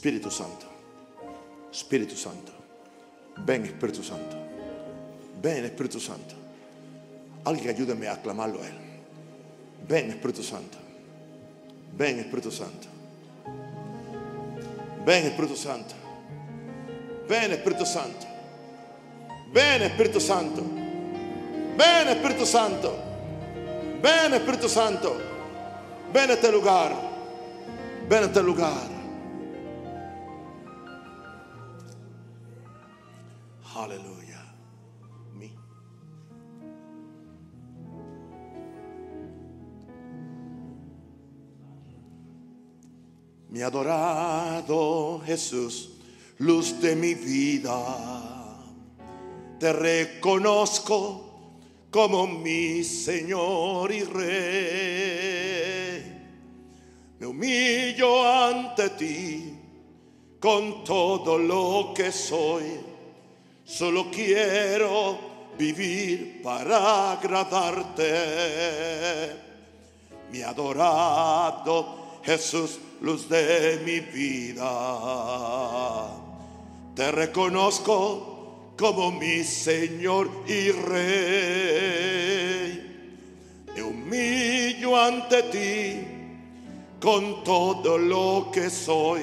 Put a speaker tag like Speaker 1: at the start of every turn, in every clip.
Speaker 1: Espíritu Santo, Espíritu Santo, ven Espíritu Santo, ven Espíritu Santo. Alguien ayúdame a aclamarlo a Él. Ven Espíritu Santo, ven Espíritu Santo, ven Espíritu Santo, ven Espíritu Santo, ven Espíritu Santo, ven Espíritu Santo, ven Espíritu Santo, ven a este lugar, ven a este lugar. Aleluya. Mi. Mi adorado Jesús, luz de mi vida, te reconozco como mi Señor y Rey. Me humillo ante ti con todo lo que soy. Solo quiero vivir para agradarte. Mi adorado Jesús, luz de mi vida. Te reconozco como mi Señor y Rey. Me humillo ante ti con todo lo que soy.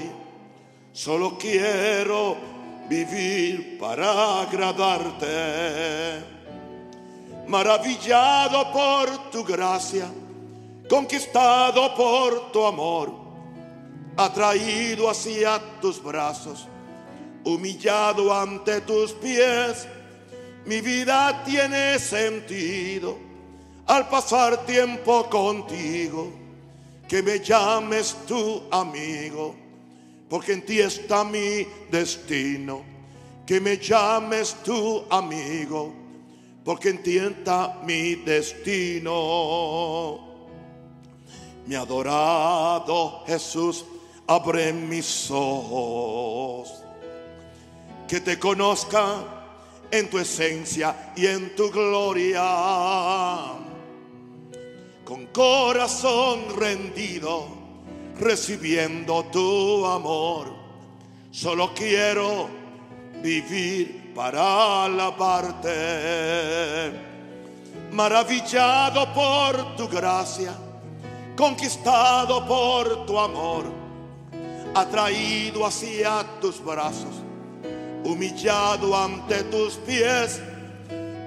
Speaker 1: Solo quiero vivir para agradarte. Maravillado por tu gracia, conquistado por tu amor, atraído hacia tus brazos, humillado ante tus pies, mi vida tiene sentido al pasar tiempo contigo, que me llames tu amigo, porque en ti está mi destino, que me llames tu amigo, porque en ti está mi destino. Mi adorado Jesús, abre mis ojos, que te conozca en tu esencia y en tu gloria. Con corazón rendido, recibiendo tu amor, solo quiero vivir para alabarte. Maravillado por tu gracia conquistado por tu amor, atraído hacia tus brazos, humillado ante tus pies,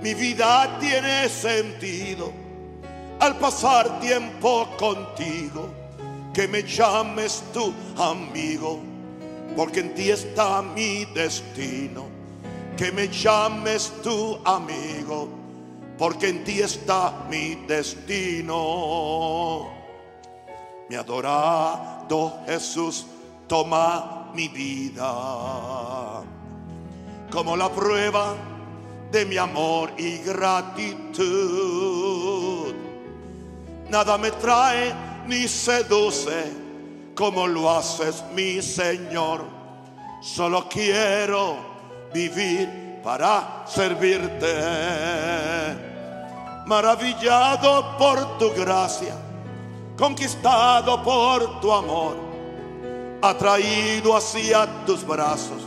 Speaker 1: mi vida tiene sentido al pasar tiempo contigo, que me llames tu amigo, porque en ti está mi destino, que me llames tu amigo, porque en ti está mi destino. Mi adorado Jesús, toma mi vida como la prueba de mi amor y gratitud. Nada me trae ni seduce como lo haces mi Señor. Solo quiero vivir para servirte. Maravillado por tu gracia conquistado por tu amor, atraído hacia tus brazos,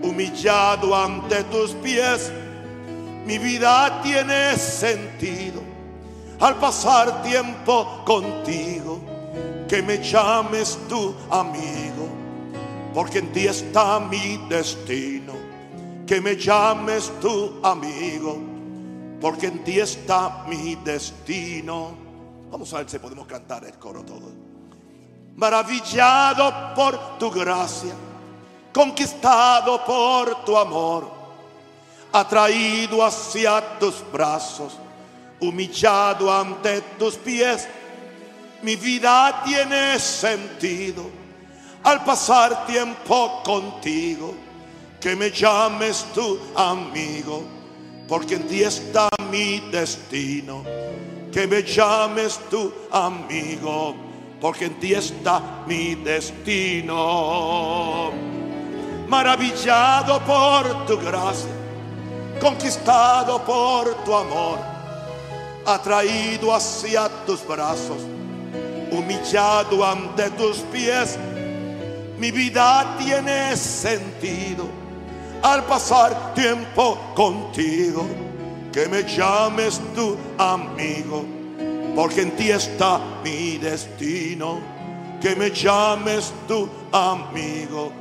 Speaker 1: humillado ante tus pies, mi vida tiene sentido al pasar tiempo contigo, que me llames tu amigo, porque en ti está mi destino, que me llames tu amigo, porque en ti está mi destino. Vamos a ver si podemos cantar el coro todo. Maravillado por tu gracia, conquistado por tu amor, atraído hacia tus brazos, humillado ante tus pies, mi vida tiene sentido al pasar tiempo contigo, que me llames tu amigo, porque en ti está mi destino que me llames tu amigo, porque en ti está mi destino. Maravillado por tu gracia, conquistado por tu amor, atraído hacia tus brazos, humillado ante tus pies, Mi vida tiene sentido al pasar tiempo contigo. Que me llames tu amigo, porque en ti está mi destino. Que me llames tu amigo,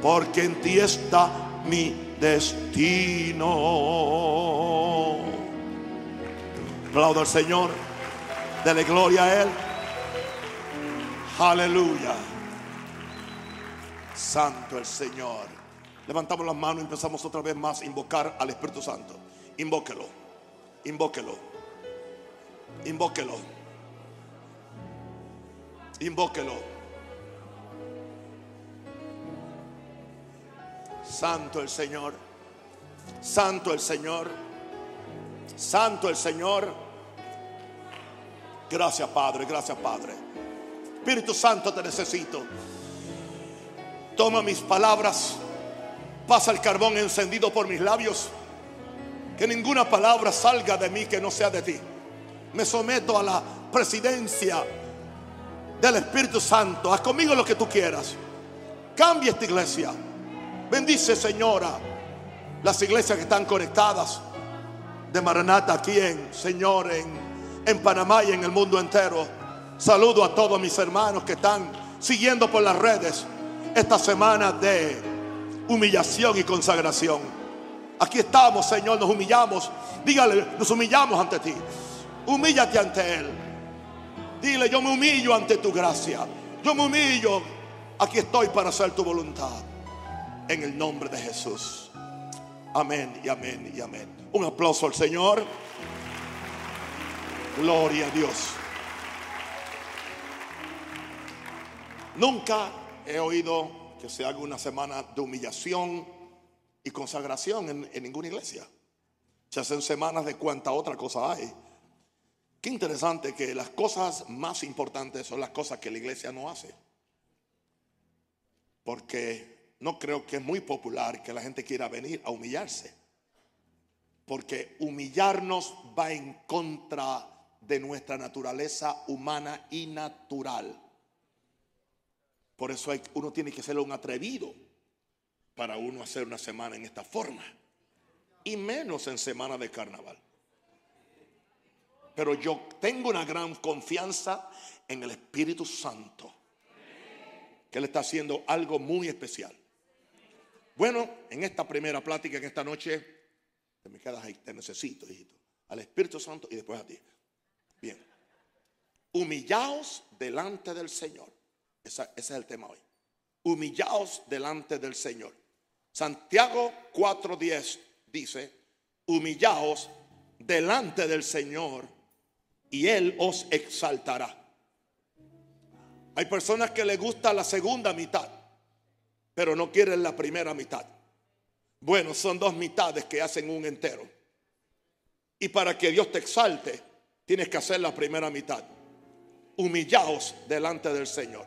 Speaker 1: porque en ti está mi destino. Aplaudo al Señor. Dele gloria a Él. Aleluya. Santo el Señor. Levantamos las manos y empezamos otra vez más a invocar al Espíritu Santo. Invóquelo. Invóquelo. Invóquelo. Invóquelo. Santo el Señor. Santo el Señor. Santo el Señor. Gracias Padre, gracias Padre. Espíritu Santo te necesito. Toma mis palabras. Pasa el carbón encendido por mis labios. Que ninguna palabra salga de mí que no sea de ti. Me someto a la presidencia del Espíritu Santo. Haz conmigo lo que tú quieras. Cambia esta iglesia. Bendice, Señora, las iglesias que están conectadas de Maranata aquí en, Señor, en, en Panamá y en el mundo entero. Saludo a todos mis hermanos que están siguiendo por las redes esta semana de humillación y consagración. Aquí estamos, Señor, nos humillamos. Dígale, nos humillamos ante ti. Humíllate ante Él. Dile, yo me humillo ante tu gracia. Yo me humillo. Aquí estoy para hacer tu voluntad. En el nombre de Jesús. Amén y amén y amén. Un aplauso al Señor. Gloria a Dios. Nunca he oído que se haga una semana de humillación y consagración en, ninguna iglesia. Se hacen semanas de cuánta otra cosa hay. Qué interesante que las cosas más importantes son las cosas que la iglesia no hace. Porque no creo que es muy popular que la gente quiera venir a humillarse. Porque humillarnos va en contra de nuestra naturaleza humana y natural. Por eso uno tiene que ser un atrevido para uno hacer una semana en esta forma. Y menos en semana de carnaval. Pero yo tengo una gran confianza en el Espíritu Santo. Que Él está haciendo algo muy especial. Bueno, en esta primera plática, en esta noche, te me quedas ahí, te necesito, hijito. Al Espíritu Santo y después a ti. Bien. Humillaos delante del Señor. ese es el tema hoy. Humillaos delante del Señor. Santiago 4:10 dice, humillaos delante del Señor y Él os exaltará. Hay personas que les gusta la segunda mitad, pero no quieren la primera mitad. Bueno, son dos mitades que hacen un entero. Y para que Dios te exalte, tienes que hacer la primera mitad. Humillaos delante del Señor.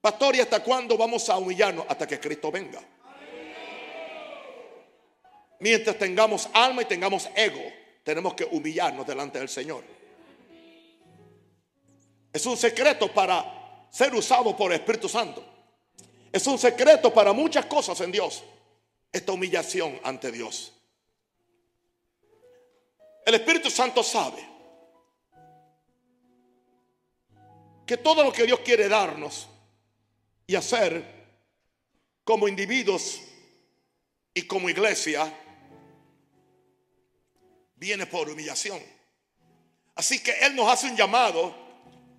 Speaker 1: Pastor, ¿y hasta cuándo vamos a humillarnos? Hasta que Cristo venga. Mientras tengamos alma y tengamos ego, tenemos que humillarnos delante del Señor. Es un secreto para ser usado por el Espíritu Santo. Es un secreto para muchas cosas en Dios. Esta humillación ante Dios. El Espíritu Santo sabe que todo lo que Dios quiere darnos y hacer como individuos y como iglesia viene por humillación. Así que Él nos hace un llamado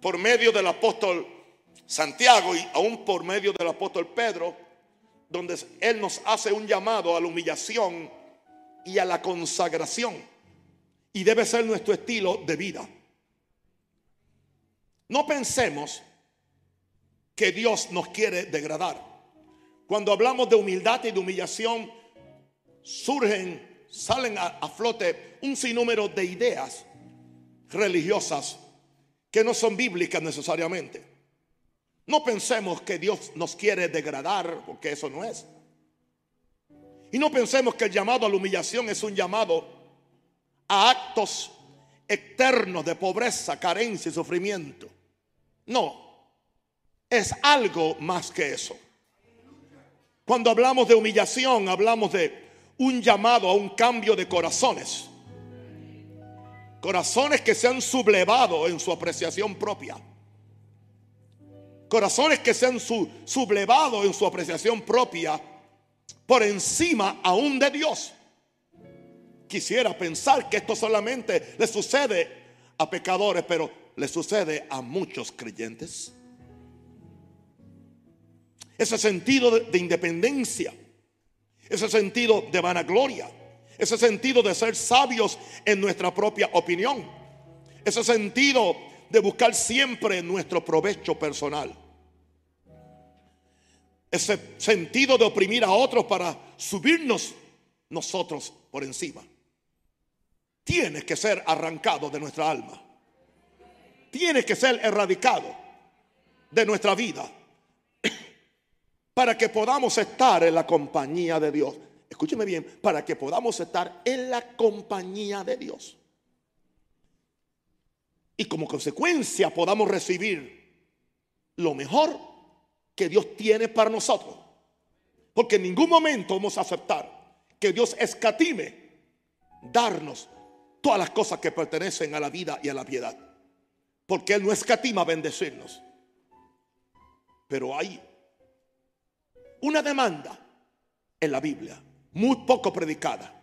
Speaker 1: por medio del apóstol Santiago y aún por medio del apóstol Pedro, donde Él nos hace un llamado a la humillación y a la consagración. Y debe ser nuestro estilo de vida. No pensemos que Dios nos quiere degradar. Cuando hablamos de humildad y de humillación, surgen, salen a, flote un sinnúmero de ideas religiosas que no son bíblicas necesariamente. No pensemos que Dios nos quiere degradar, porque eso no es. Y no pensemos que el llamado a la humillación es un llamado a actos eternos de pobreza, carencia y sufrimiento. No, es algo más que eso. Cuando hablamos de humillación, hablamos de un llamado a un cambio de corazones. Corazones que se han sublevado en su apreciación propia. Corazones que se han sublevado en su apreciación propia por encima aún de Dios. Quisiera pensar que esto solamente le sucede a pecadores, pero le sucede a muchos creyentes. Ese sentido de, independencia, ese sentido de vanagloria, ese sentido de ser sabios en nuestra propia opinión, ese sentido de buscar siempre nuestro provecho personal, ese sentido de oprimir a otros para subirnos nosotros por encima, tiene que ser arrancado de nuestra alma, tiene que ser erradicado de nuestra vida para que podamos estar en la compañía de Dios. Escúcheme bien, para que podamos estar en la compañía de Dios. Y como consecuencia podamos recibir lo mejor que Dios tiene para nosotros. Porque en ningún momento vamos a aceptar que Dios escatime darnos todas las cosas que pertenecen a la vida y a la piedad. Porque Él no escatima bendecirnos. Pero hay una demanda en la Biblia, muy poco predicada,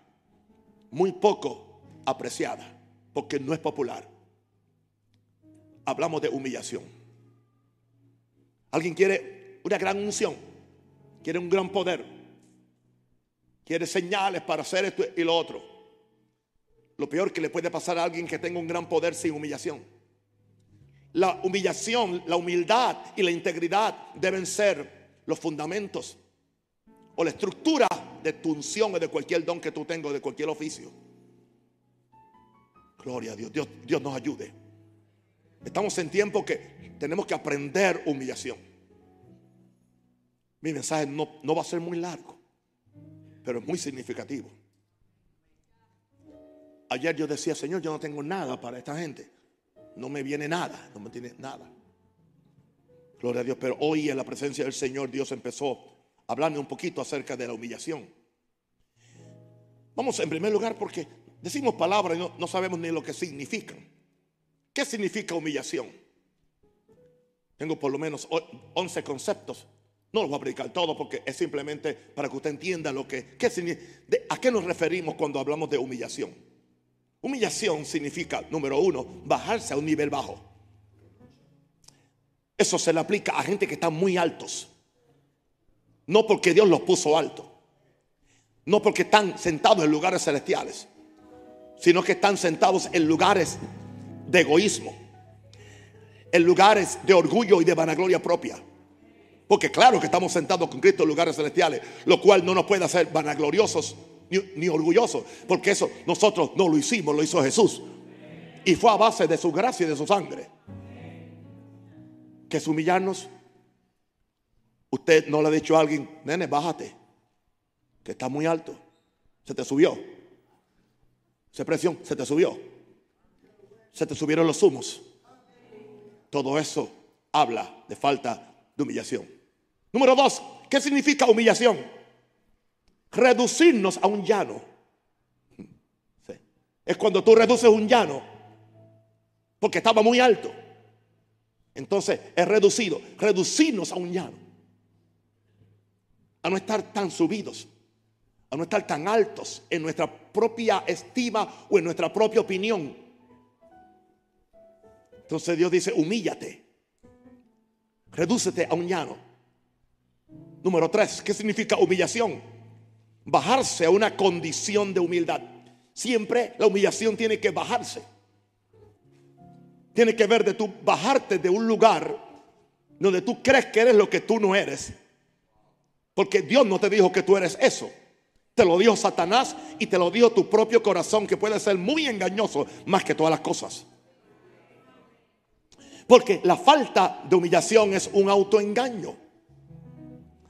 Speaker 1: muy poco apreciada, porque no es popular. Hablamos de humillación. Alguien quiere una gran unción, quiere un gran poder, quiere señales para hacer esto y lo otro. Lo peor que le puede pasar a alguien que tenga un gran poder sin humillación. La humillación, la humildad y la integridad deben ser los fundamentos o la estructura de tu unción o de cualquier don que tú tengas, de cualquier oficio. Gloria a Dios. Dios, Dios nos ayude. Estamos en tiempo que tenemos que aprender humillación. Mi mensaje no, no va a ser muy largo, pero es muy significativo. Ayer yo decía, Señor, yo no tengo nada para esta gente. No me viene nada, no me tiene nada. Gloria a Dios. Pero hoy en la presencia del Señor Dios empezó a hablarme un poquito acerca de la humillación. Vamos en primer lugar porque decimos palabras y no, sabemos ni lo que significan. ¿Qué significa humillación? Tengo por lo menos 11 conceptos. No los voy a predicar todo porque es simplemente para que usted entienda lo que, a qué nos referimos cuando hablamos de humillación. Humillación significa, número uno, bajarse a un nivel bajo. Eso se le aplica a gente que están muy altos. No porque Dios los puso alto. No porque están sentados en lugares celestiales. Sino que están sentados en lugares de egoísmo. En lugares de orgullo y de vanagloria propia. Porque claro que estamos sentados con Cristo en lugares celestiales. Lo cual no nos puede hacer vanagloriosos ni, orgullosos. Porque eso nosotros no lo hicimos, lo hizo Jesús. Y fue a base de su gracia y de su sangre que es humillarnos. Usted no le ha dicho a alguien, nene, bájate, que está muy alto. Se te subió. Esa presión, se te subió. Se te subieron los humos. Todo eso habla de falta de humillación. Número dos, ¿qué significa humillación? Reducirnos a un llano. Es cuando tú reduces un llano porque estaba muy alto. Entonces es reducido, reducirnos a un llano, a no estar tan subidos, a no estar tan altos en nuestra propia estima o en nuestra propia opinión. Entonces Dios dice, humíllate, redúcete a un llano. Número tres, ¿qué significa humillación? Bajarse a una condición de humildad. Siempre la humillación tiene que bajarse tiene que ver de tu bajarte de un lugar donde tú crees que eres lo que tú no eres. Porque Dios no te dijo que tú eres eso. Te lo dijo Satanás y te lo dijo tu propio corazón, que puede ser muy engañoso más que todas las cosas. Porque la falta de humillación es un autoengaño.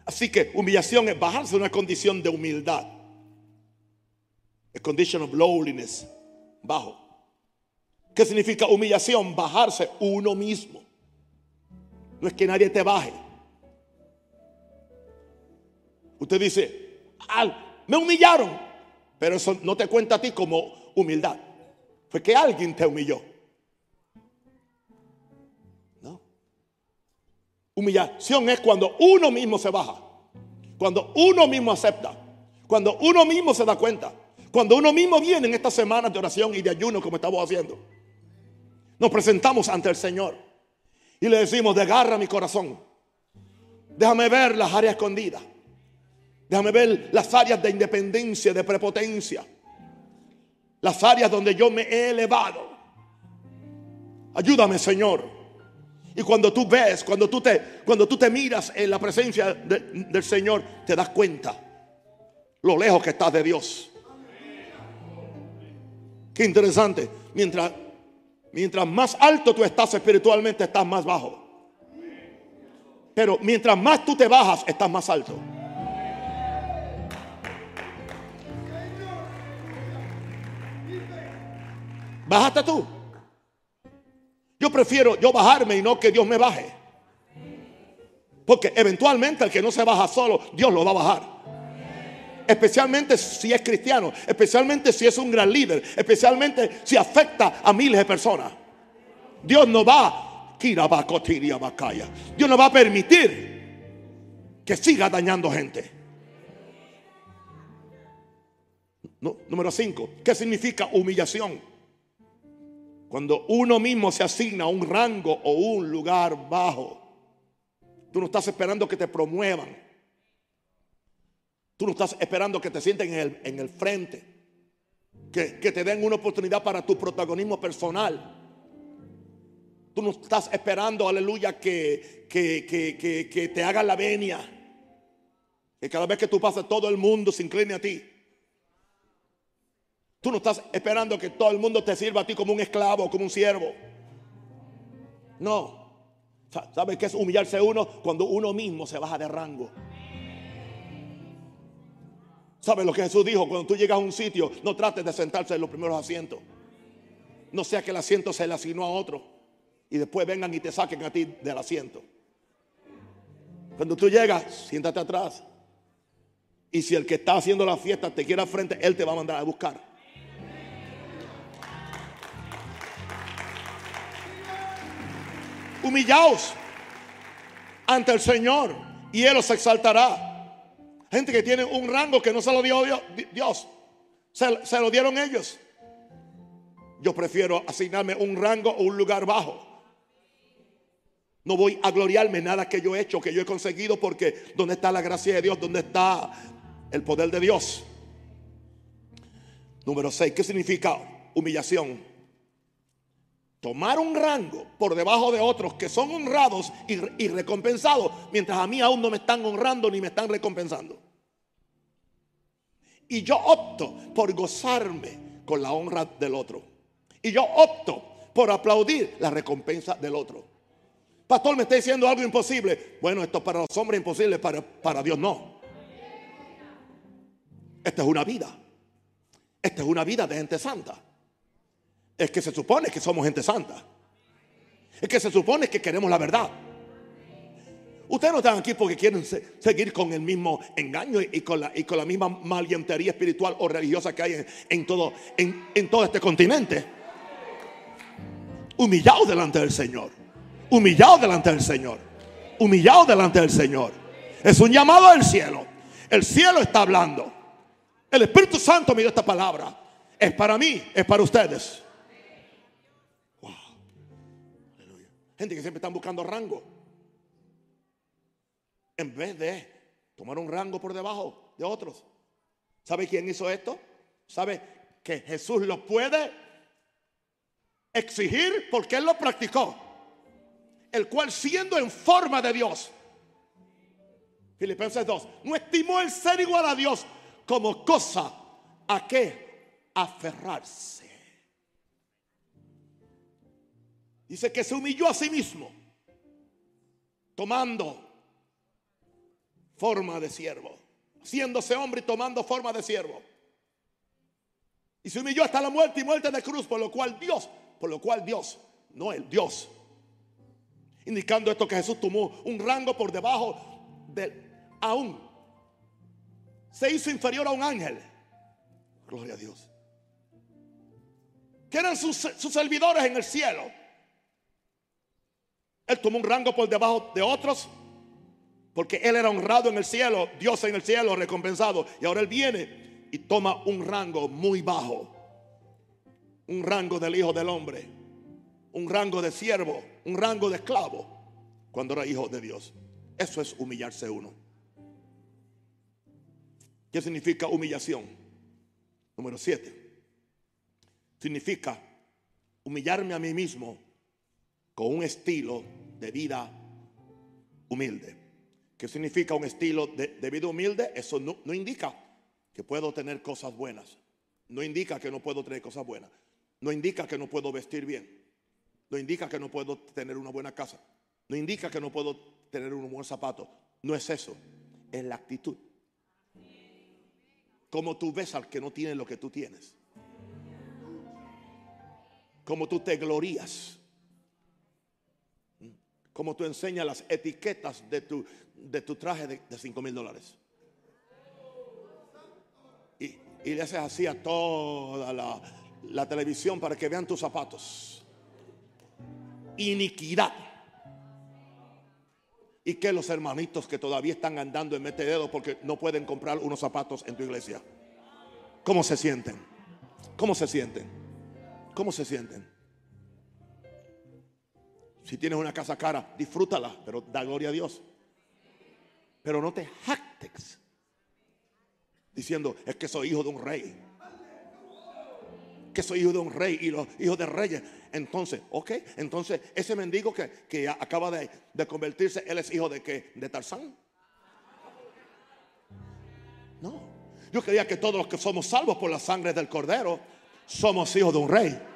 Speaker 1: Así que humillación es bajarse de una condición de humildad. A condition of lowliness, bajo. ¿Qué significa humillación? Bajarse uno mismo. No es que nadie te baje. Usted dice, me humillaron, pero eso no te cuenta a ti como humildad. Fue que alguien te humilló. Humillación es cuando uno mismo se baja, cuando uno mismo acepta, cuando uno mismo se da cuenta, cuando uno mismo viene en estas semanas de oración y de ayuno como estamos haciendo. Nos presentamos ante el Señor y le decimos, desgarra mi corazón. Déjame ver las áreas escondidas. Déjame ver las áreas de independencia, de prepotencia. Las áreas donde yo me he elevado. Ayúdame, Señor. Y cuando tú ves, cuando tú te, cuando tú te miras en la presencia del Señor, te das cuenta lo lejos que estás de Dios. Qué interesante. Mientras, mientras más alto tú estás espiritualmente, estás más bajo. Pero mientras más tú te bajas, estás más alto. Bájate tú. Yo prefiero yo bajarme y no que Dios me baje. Porque eventualmente el que no se baja solo, Dios lo va a bajar. Especialmente si es cristiano, especialmente si es un gran líder, especialmente si afecta a miles de personas. Dios no va, Dios no va a permitir que siga dañando gente. número 5, ¿qué significa humillación? Cuando uno mismo se asigna un rango o un lugar bajo, tú no estás esperando que te promuevan. Tú no estás esperando que te sienten en el, frente, que, que te den una oportunidad para tu protagonismo personal. Tú no estás esperando, aleluya, que, que, que, que, te hagan la venia. Que cada vez que tú pasas todo el mundo se incline a ti. Tú no estás esperando que todo el mundo te sirva a ti como un esclavo, como un siervo. No. ¿Sabes qué es humillarse uno? Cuando uno mismo se baja de rango. ¿Sabes lo que Jesús dijo? Cuando tú llegas a un sitio, no trates de sentarse en los primeros asientos. No sea que el asiento se le asignó a otro y después vengan y te saquen a ti del asiento. Cuando tú llegas, siéntate atrás. Y si el que está haciendo la fiesta te quiere al frente, él te va a mandar a buscar. Humillaos ante el Señor y Él os exaltará. Gente que tiene un rango que no se lo dio Dios, se, se lo dieron ellos. Yo prefiero asignarme un rango o un lugar bajo. No voy a gloriarme nada que yo he hecho, que yo he conseguido, porque ¿dónde está la gracia de Dios? ¿Dónde está el poder de Dios? Número 6, ¿qué significa humillación? Tomar un rango por debajo de otros que son honrados y, recompensados, mientras a mí aún no me están honrando ni me están recompensando. Y yo opto por gozarme con la honra del otro. Y yo opto por aplaudir la recompensa del otro. Pastor, me está diciendo algo imposible. Bueno, esto para los hombres es imposible, para, Dios no. Esta es una vida. Esta es una vida de gente santa. Es que se supone que somos gente santa. Es que se supone que queremos la verdad. Ustedes no están aquí porque quieren seguir con el mismo engaño y con la, y con la misma malientería espiritual o religiosa que hay en, todo, en, todo este continente. Humillados delante del Señor. Humillados delante del Señor. Humillados delante del Señor. Es un llamado del cielo. El cielo está hablando. El Espíritu Santo me dio esta palabra. Es para mí, es para ustedes. Gente que siempre están buscando rango. En vez de tomar un rango por debajo de otros. ¿Sabe quién hizo esto? ¿Sabe que Jesús lo puede exigir porque Él lo practicó? El cual siendo en forma de Dios. Filipenses 2. No estimó el ser igual a Dios como cosa a que aferrarse. Dice que se humilló a sí mismo, tomando forma de siervo, haciéndose hombre y tomando forma de siervo. Y se humilló hasta la muerte y muerte de cruz, por lo cual Dios, por lo cual Dios, no el Dios, indicando esto que Jesús tomó un rango por debajo del aún se hizo inferior a un ángel. Gloria a Dios. Que eran sus, sus servidores en el cielo. Él tomó un rango por debajo de otros. Porque él era honrado en el cielo, Dios en el cielo, recompensado. Y ahora él viene y toma un rango muy bajo. Un rango del Hijo del Hombre. Un rango de siervo. Un rango de esclavo. Cuando era hijo de Dios. Eso es humillarse uno. ¿Qué significa humillación? Número siete. Significa humillarme a mí mismo con un estilo de vida humilde. ¿Qué significa un estilo de, vida humilde? Eso no, no indica que puedo tener cosas buenas. No indica que no puedo tener cosas buenas. No indica que no puedo vestir bien. No indica que no puedo tener una buena casa. No indica que no puedo tener un buen zapato. No es eso. Es la actitud. Como tú ves al que no tiene lo que tú tienes. Como tú te glorías como tú enseñas las etiquetas de tu, de traje de, 5 mil dólares. Y, le haces así a toda la, la televisión para que vean tus zapatos. Iniquidad. Y que los hermanitos que todavía están andando en mete porque no pueden comprar unos zapatos en tu iglesia. ¿Cómo se sienten? ¿Cómo se sienten? ¿Cómo se sienten? Si tienes una casa cara, disfrútala, pero da gloria a Dios. Pero no te jactes diciendo, es que soy hijo de un rey. Que soy hijo de un rey y los hijos de reyes. Entonces, ok, entonces ese mendigo que, acaba de, convertirse, él es hijo de qué? De Tarzán. No, yo creía que todos los que somos salvos por la sangre del cordero somos hijos de un rey.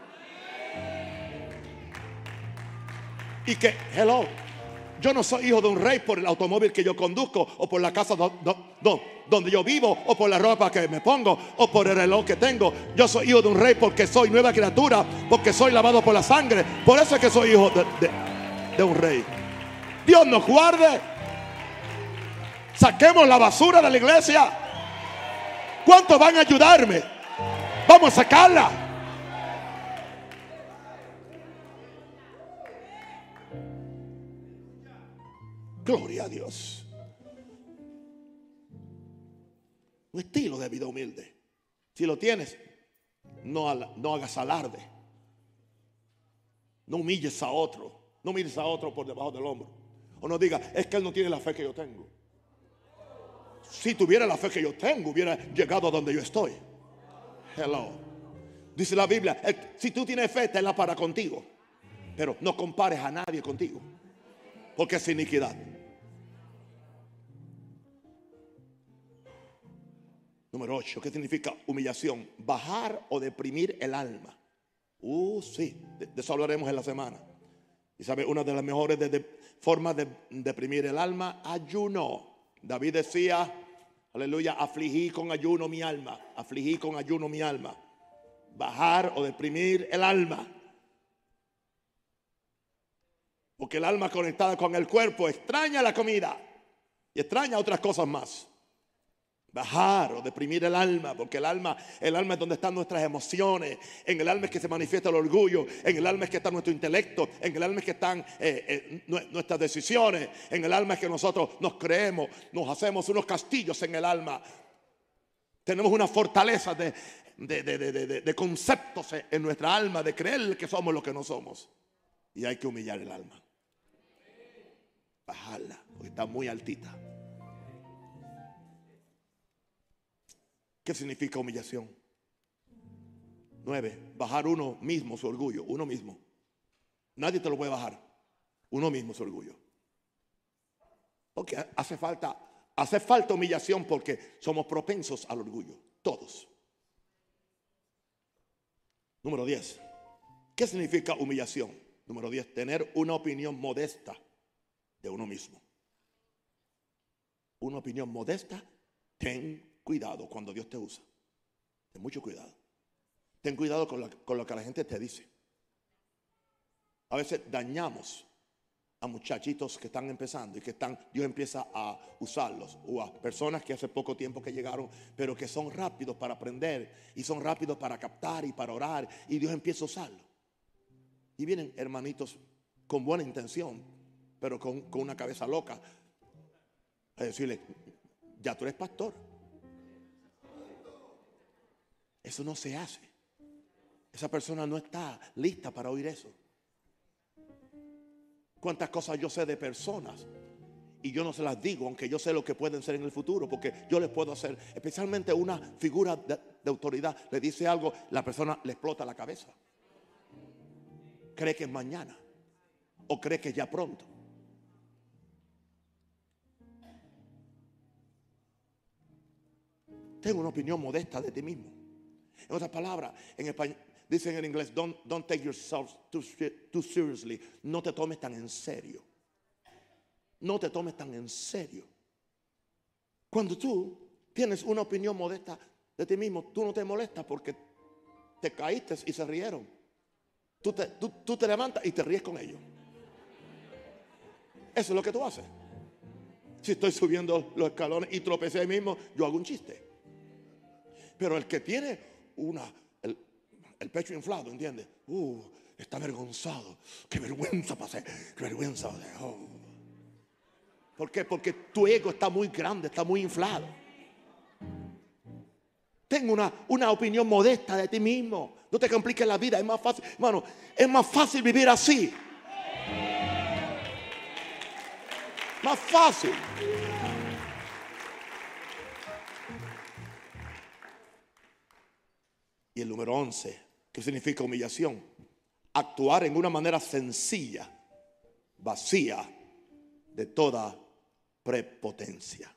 Speaker 1: Y que, hello, yo no soy hijo de un rey por el automóvil que yo conduzco o por la casa donde yo vivo o por la ropa que me pongo o por el reloj que tengo. Yo soy hijo de un rey porque soy nueva criatura, porque soy lavado por la sangre. Por eso es que soy hijo de, de un rey. Dios nos guarde. Saquemos la basura de la iglesia. ¿Cuántos van a ayudarme? Vamos a sacarla. Gloria a Dios. Un estilo de vida humilde. Si lo tienes, no, hagas alarde. No humilles a otro. No mires a otro por debajo del hombro. O no diga, es que él no tiene la fe que yo tengo. Si tuviera la fe que yo tengo, hubiera llegado a donde yo estoy. Hello. Dice la Biblia, si tú tienes fe, tenla para contigo. Pero no compares a nadie contigo. Porque es iniquidad. Número 8, ¿qué significa humillación? Bajar o deprimir el alma. Uh, sí, de, eso hablaremos en la semana. Y sabe, una de las mejores formas de deprimir el alma, ayuno. David decía, aleluya, afligí con ayuno mi alma, afligí con ayuno mi alma. Bajar o deprimir el alma. Porque el alma conectada con el cuerpo extraña la comida y extraña otras cosas más bajar o deprimir el alma, porque el alma, el alma es donde están nuestras emociones, en el alma es que se manifiesta el orgullo, en el alma es que está nuestro intelecto, en el alma es que están eh, eh, nuestras decisiones, en el alma es que nosotros nos creemos, nos hacemos unos castillos en el alma. Tenemos una fortaleza de, de conceptos en nuestra alma, de creer que somos lo que no somos. Y hay que humillar el alma. Bajarla, porque está muy altita. ¿Qué significa humillación? Nueve, bajar uno mismo su orgullo, uno mismo. Nadie te lo puede bajar. Uno mismo su orgullo. Porque hace falta, hace falta humillación porque somos propensos al orgullo. Todos. Número 10. ¿Qué significa humillación? Número 10. Tener una opinión modesta de uno mismo. Una opinión modesta. Ten cuidado cuando Dios te usa. Ten mucho cuidado. Ten cuidado con lo, que la gente te dice. A veces dañamos a muchachitos que están empezando y que están, Dios empieza a usarlos, o a personas que hace poco tiempo que llegaron, pero que son rápidos para aprender y son rápidos para captar y para orar, y Dios empieza a usarlos. Y vienen hermanitos con buena intención, pero con, con una cabeza loca, a decirle, ya tú eres pastor. Eso no se hace. Esa persona no está lista para oír eso. Cuántas cosas yo sé de personas y yo no se las digo, aunque yo sé lo que pueden ser en el futuro, porque yo les puedo hacer, especialmente una figura de, autoridad, le dice algo, la persona le explota la cabeza. Cree que es mañana o cree que ya pronto. Tengo una opinión modesta de ti mismo. En otras palabras, en español, dicen en inglés, don't, don't take yourself too, too seriously. No te tomes tan en serio. No te tomes tan en serio. Cuando tú tienes una opinión modesta de ti mismo, tú no te molestas porque te caíste y se rieron. Tú te, tú te levantas y te ríes con ellos. Eso es lo que tú haces. Si estoy subiendo los escalones y tropecé ahí mismo, yo hago un chiste. Pero el que tiene una, el, pecho inflado, ¿entiendes? Uh, está avergonzado. Qué vergüenza pasé. Qué vergüenza. Oh. ¿Por qué? Porque tu ego está muy grande, está muy inflado. Tengo una, una opinión modesta de ti mismo. No te compliques la vida. Es más fácil, hermano, es más fácil vivir así. Más fácil. Y el número 11, ¿qué significa humillación? Actuar en una manera sencilla, vacía de toda prepotencia.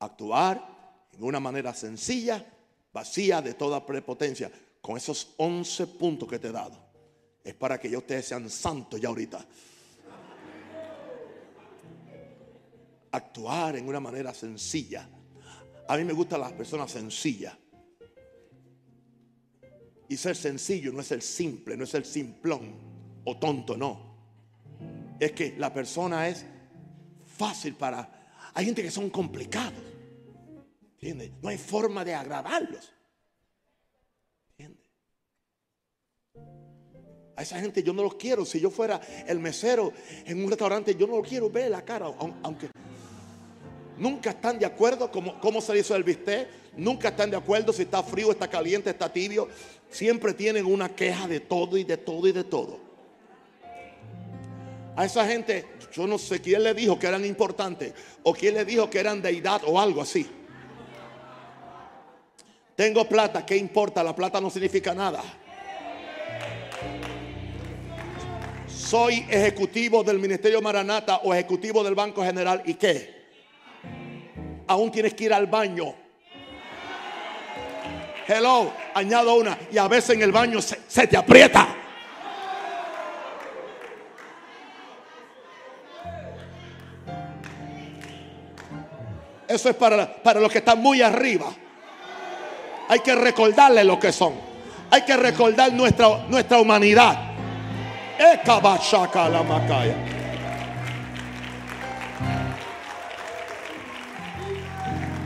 Speaker 1: Actuar en una manera sencilla, vacía de toda prepotencia. Con esos 11 puntos que te he dado, es para que ya ustedes sean santos ya ahorita. Actuar en una manera sencilla. A mí me gustan las personas sencillas. Y ser sencillo no es el simple, no es el simplón o tonto, no. Es que la persona es fácil para... Hay gente que son complicados. ¿Entiendes? No hay forma de agradarlos. ¿Entiendes? A esa gente yo no los quiero. Si yo fuera el mesero en un restaurante, yo no lo quiero ver la cara, aunque nunca están de acuerdo cómo, cómo se hizo el bistec, nunca están de acuerdo si está frío, está caliente, está tibio. Siempre tienen una queja de todo y de todo y de todo. A esa gente, yo no sé quién le dijo que eran importantes o quién le dijo que eran deidad o algo así. Tengo plata, ¿qué importa? La plata no significa nada. Soy ejecutivo del Ministerio Maranata o ejecutivo del Banco General. ¿Y qué? Aún tienes que ir al baño Hello, añado una. Y a veces en el baño se, te aprieta. Eso es para, para los que están muy arriba. Hay que recordarle lo que son. Hay que recordar nuestra, nuestra humanidad. la macaya.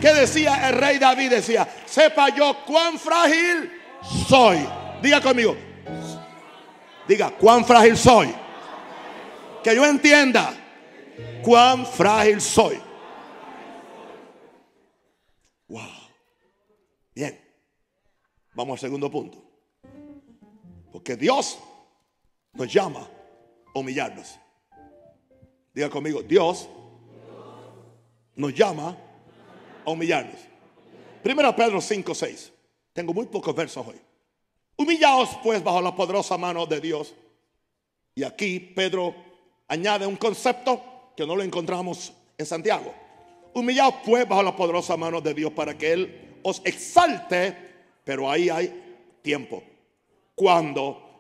Speaker 1: ¿Qué decía el rey David? Decía, sepa yo cuán frágil soy. Diga conmigo. Diga, cuán frágil soy. Que yo entienda cuán frágil soy. Wow. Bien. Vamos al segundo punto. Porque Dios nos llama a humillarnos. Diga conmigo, Dios nos llama humillarnos. Primero Pedro 5, 6. Tengo muy pocos versos hoy. Humillaos pues bajo la poderosa mano de Dios. Y aquí Pedro añade un concepto que no lo encontramos en Santiago. Humillaos pues bajo la poderosa mano de Dios para que Él os exalte, pero ahí hay tiempo. Cuando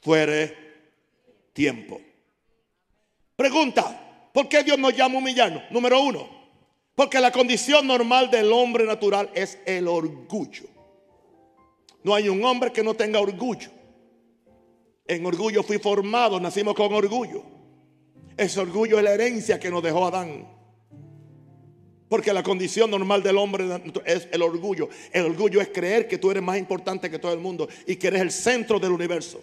Speaker 1: fuere tiempo. Pregunta, ¿por qué Dios nos llama a humillarnos? Número uno, porque la condición normal del hombre natural es el orgullo. No hay un hombre que no tenga orgullo. En orgullo fui formado, nacimos con orgullo. Ese orgullo es la herencia que nos dejó Adán. Porque la condición normal del hombre es el orgullo. El orgullo es creer que tú eres más importante que todo el mundo y que eres el centro del universo.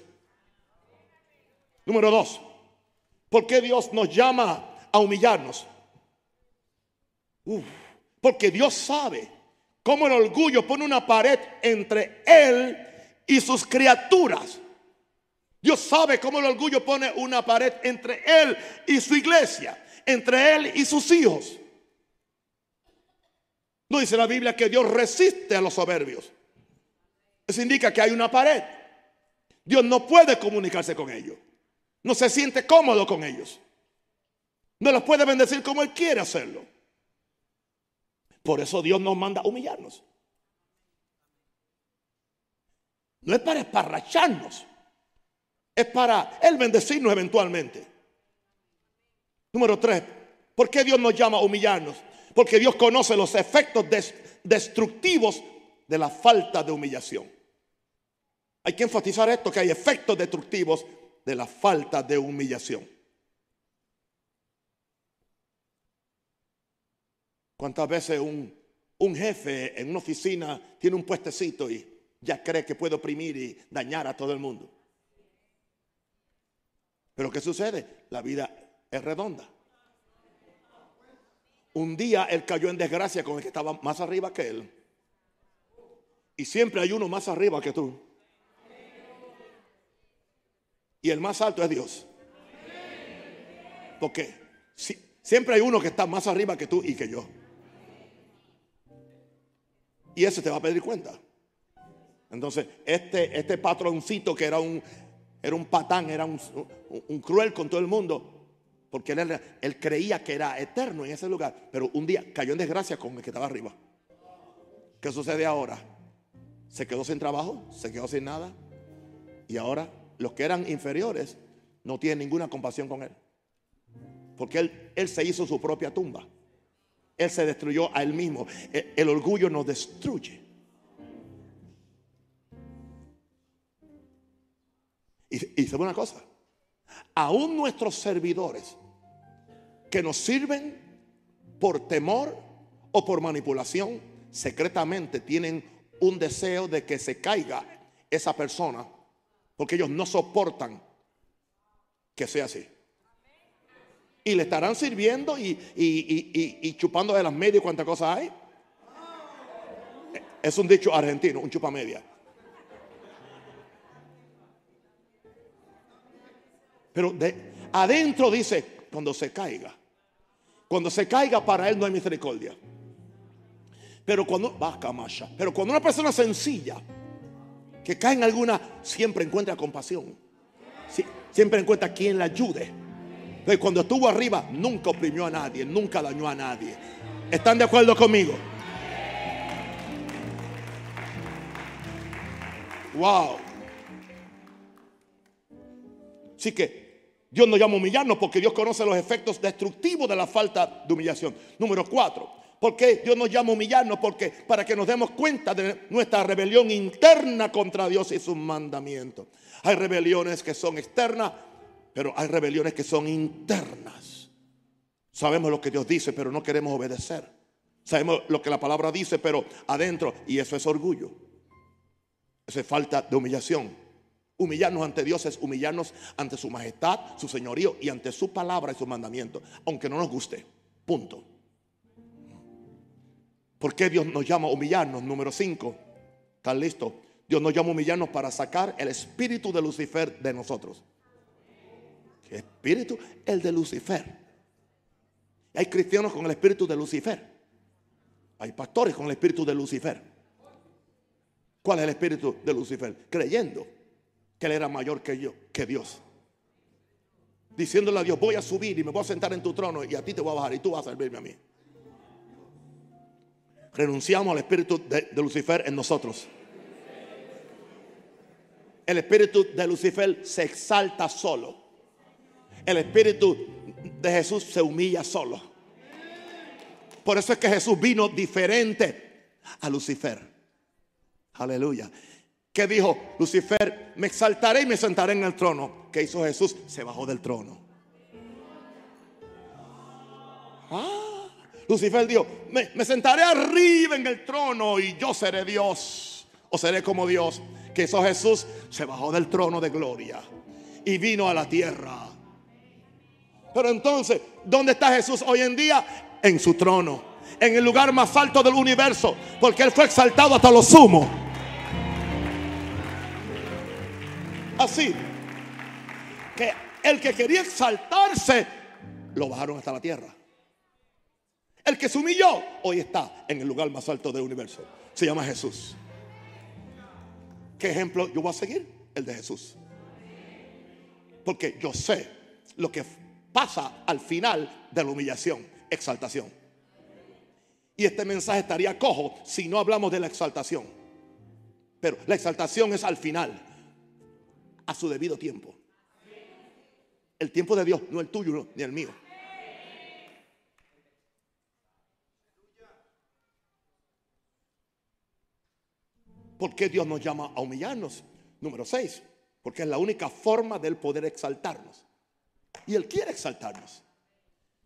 Speaker 1: Número dos, ¿por qué Dios nos llama a humillarnos? Porque Dios sabe cómo el orgullo pone una pared entre Él y sus criaturas. Dios sabe cómo el orgullo pone una pared entre Él y su iglesia, entre Él y sus hijos. No dice la Biblia que Dios resiste a los soberbios. Eso indica que hay una pared. Dios no puede comunicarse con ellos. No se siente cómodo con ellos. No los puede bendecir como Él quiere hacerlo. Por eso Dios nos manda a humillarnos. No es para esparracharnos. Es para Él bendecirnos eventualmente. Número tres. ¿Por qué Dios nos llama a humillarnos? Porque Dios conoce los efectos destructivos de la falta de humillación. Hay que enfatizar esto, que hay efectos destructivos de la falta de humillación. ¿Cuántas veces un, un, jefe en una oficina tiene un puestecito y ya cree que puede oprimir y dañar a todo el mundo? Pero ¿qué sucede? La vida es redonda. Un día él cayó en desgracia con el que estaba más arriba que él. Y siempre hay uno más arriba que tú. Y el más alto es Dios. Porque siempre hay uno que está más arriba que tú y que yo. Y ese te va a pedir cuenta. Entonces, este, este patroncito que era un, era un patán, era un, cruel con todo el mundo, porque él, creía que era eterno en ese lugar. Pero un día cayó en desgracia con el que estaba arriba. ¿Qué sucede ahora? Se quedó sin trabajo, se quedó sin nada. Y ahora los que eran inferiores no tienen ninguna compasión con él. Porque él, él se hizo su propia tumba. Él se destruyó a él mismo. El, el orgullo nos destruye. Y, y una cosa, aún nuestros servidores que nos sirven por temor o por manipulación, secretamente tienen un deseo de que se caiga esa persona, porque ellos no soportan que sea así. Y le estarán sirviendo y, chupando de las medias cuántas cosas hay. Es un dicho argentino, un chupa media. Pero de, adentro dice, cuando se caiga, cuando se caiga para él no hay misericordia. Pero cuando, pero cuando una persona sencilla que cae en alguna, siempre encuentra compasión. siempre encuentra quien la ayude. Entonces, cuando estuvo arriba, nunca oprimió a nadie, nunca dañó a nadie. ¿Están de acuerdo conmigo? Wow. Así que Dios nos llama a humillarnos porque Dios conoce los efectos destructivos de la falta de humillación. Número cuatro. ¿Por qué Dios nos llama a humillarnos? Porque para que nos demos cuenta de nuestra rebelión interna contra Dios y sus mandamientos. Hay rebeliones que son externas, pero hay rebeliones que son internas. Sabemos lo que Dios dice, pero no queremos obedecer. Sabemos lo que la palabra dice, pero adentro, y eso es orgullo. Eso es falta de humillación. Humillarnos ante Dios es humillarnos ante su majestad, su señorío y ante su palabra y su mandamiento, aunque no nos guste. Punto. ¿Por qué Dios nos llama a humillarnos? Número 5. ¿Están listos? Dios nos llama a humillarnos para sacar el espíritu de Lucifer de nosotros. ¿Qué espíritu? El de Lucifer. Hay cristianos con el espíritu de Lucifer. Hay pastores con el espíritu de Lucifer. ¿Cuál es el espíritu de Lucifer? Creyendo que él era mayor que yo, que Dios. Diciéndole a Dios, voy a subir y me voy a sentar en tu trono y a ti te voy a bajar y tú vas a servirme a mí. Renunciamos al espíritu de, Lucifer en nosotros. El espíritu de Lucifer se exalta solo. El espíritu de Jesús se humilla solo. Por eso es que Jesús vino diferente a Lucifer. Aleluya. ¿Qué dijo Lucifer? Me exaltaré y me sentaré en el trono. ¿Qué hizo Jesús? Se bajó del trono. Ah, Lucifer dijo, me, me sentaré arriba en el trono y yo seré Dios. O seré como Dios. Que eso Jesús se bajó del trono de gloria y vino a la tierra. Pero entonces, ¿dónde está Jesús hoy en día? En su trono, en el lugar más alto del universo, porque Él fue exaltado hasta lo sumo. Así que el que quería exaltarse, lo bajaron hasta la tierra. El que se humilló, hoy está en el lugar más alto del universo. Se llama Jesús. ¿Qué ejemplo yo voy a seguir? El de Jesús. Porque yo sé lo que pasa al final de la humillación, exaltación. Y este mensaje estaría cojo si no hablamos de la exaltación. Pero la exaltación es al final, a su debido tiempo. El tiempo de Dios, no el tuyo ni el mío. ¿Por qué Dios nos llama a humillarnos? Número 6. Porque es la única forma del poder exaltarnos. Y Él quiere exaltarnos.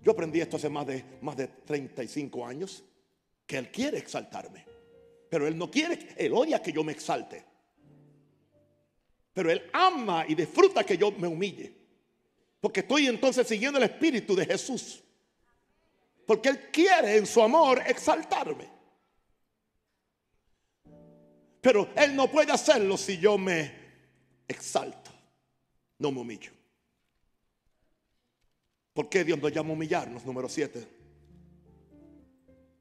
Speaker 1: Yo aprendí esto hace más de, más de 35 años. Que Él quiere exaltarme. Pero Él no quiere, Él odia que yo me exalte. Pero Él ama y disfruta que yo me humille. Porque estoy entonces siguiendo el espíritu de Jesús. Porque Él quiere en su amor exaltarme. Pero Él no puede hacerlo si yo me exalto, no me humillo. ¿Por qué Dios nos llama a humillarnos? Número 7.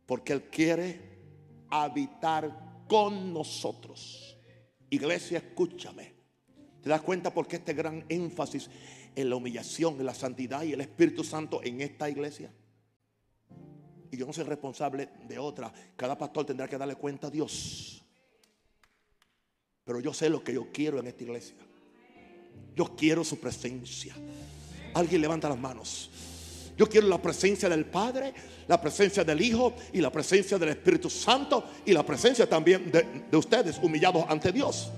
Speaker 1: Porque Él quiere habitar con nosotros. Iglesia, escúchame. ¿Te das cuenta por qué este gran énfasis en la humillación, en la santidad y el Espíritu Santo en esta iglesia? Y yo no soy responsable de otra. Cada pastor tendrá que darle cuenta a Dios. Pero yo sé lo que yo quiero en esta iglesia. Yo quiero su presencia. Alguien levanta las manos. Yo quiero la presencia del Padre, la presencia del Hijo y la presencia del Espíritu Santo y la presencia también de, de ustedes humillados ante Dios.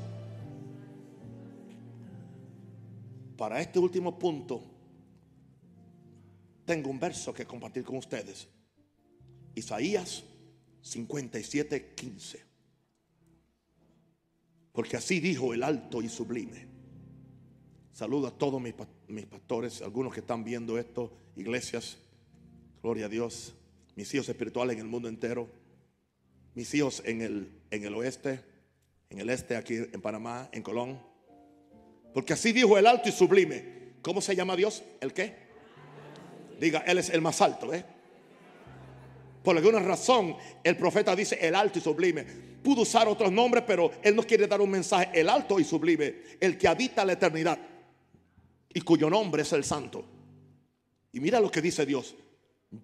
Speaker 1: Para este último punto, tengo un verso que compartir con ustedes. Isaías 57, 15. Porque así dijo el alto y sublime. Saludo a todos mis, mis, pastores, algunos que están viendo esto, iglesias. Gloria a Dios. Mis hijos espirituales en el mundo entero. Mis hijos en el, en el oeste, en el este, aquí en Panamá, en Colón. Porque así dijo el alto y sublime. ¿Cómo se llama Dios? ¿El qué? Diga, Él es el más alto, ¿eh? Por alguna razón, el profeta dice el alto y sublime. Pudo usar otros nombres, pero él nos quiere dar un mensaje. El alto y sublime, el que habita la eternidad y cuyo nombre es el santo. Y mira lo que dice Dios.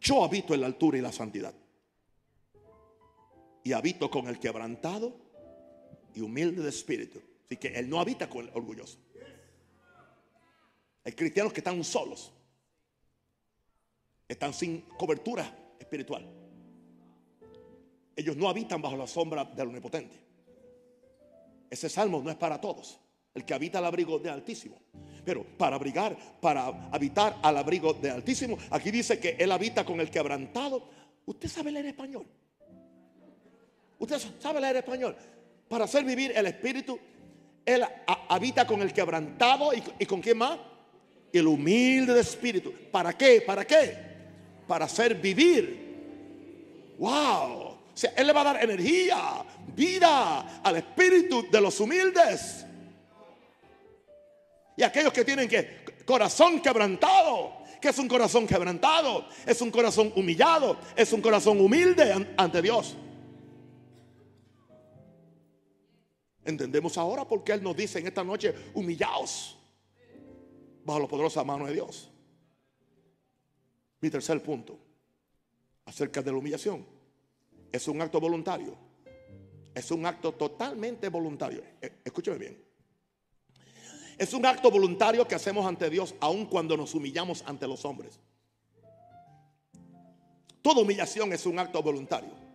Speaker 1: Yo habito en la altura y la santidad. Y habito con el quebrantado y humilde de espíritu. Así que él no habita con el orgulloso. Hay cristianos que están solos. Están sin cobertura espiritual. Ellos no habitan bajo la sombra del omnipotente. Ese salmo no es para todos. El que habita al abrigo de Altísimo. Pero para abrigar, para habitar al abrigo de Altísimo, aquí dice que Él habita con el quebrantado. Usted sabe leer español. Usted sabe leer español. Para hacer vivir el Espíritu, Él habita con el quebrantado y, y con quién más? El humilde de espíritu. ¿Para qué? ¿Para qué? Para hacer vivir. ¡Wow! O Él le va a dar energía, vida al espíritu de los humildes. Y aquellos que tienen que corazón quebrantado. que es un corazón quebrantado? Es un corazón humillado. Es un corazón humilde ante Dios. Entendemos ahora por qué Él nos dice en esta noche, humillaos bajo la poderosa mano de Dios. Mi tercer punto, acerca de la humillación es un acto voluntario. Es un acto totalmente voluntario. Eh, escúcheme bien. Es un acto voluntario que hacemos ante Dios aun cuando nos humillamos ante los hombres. Toda humillación es un acto voluntario.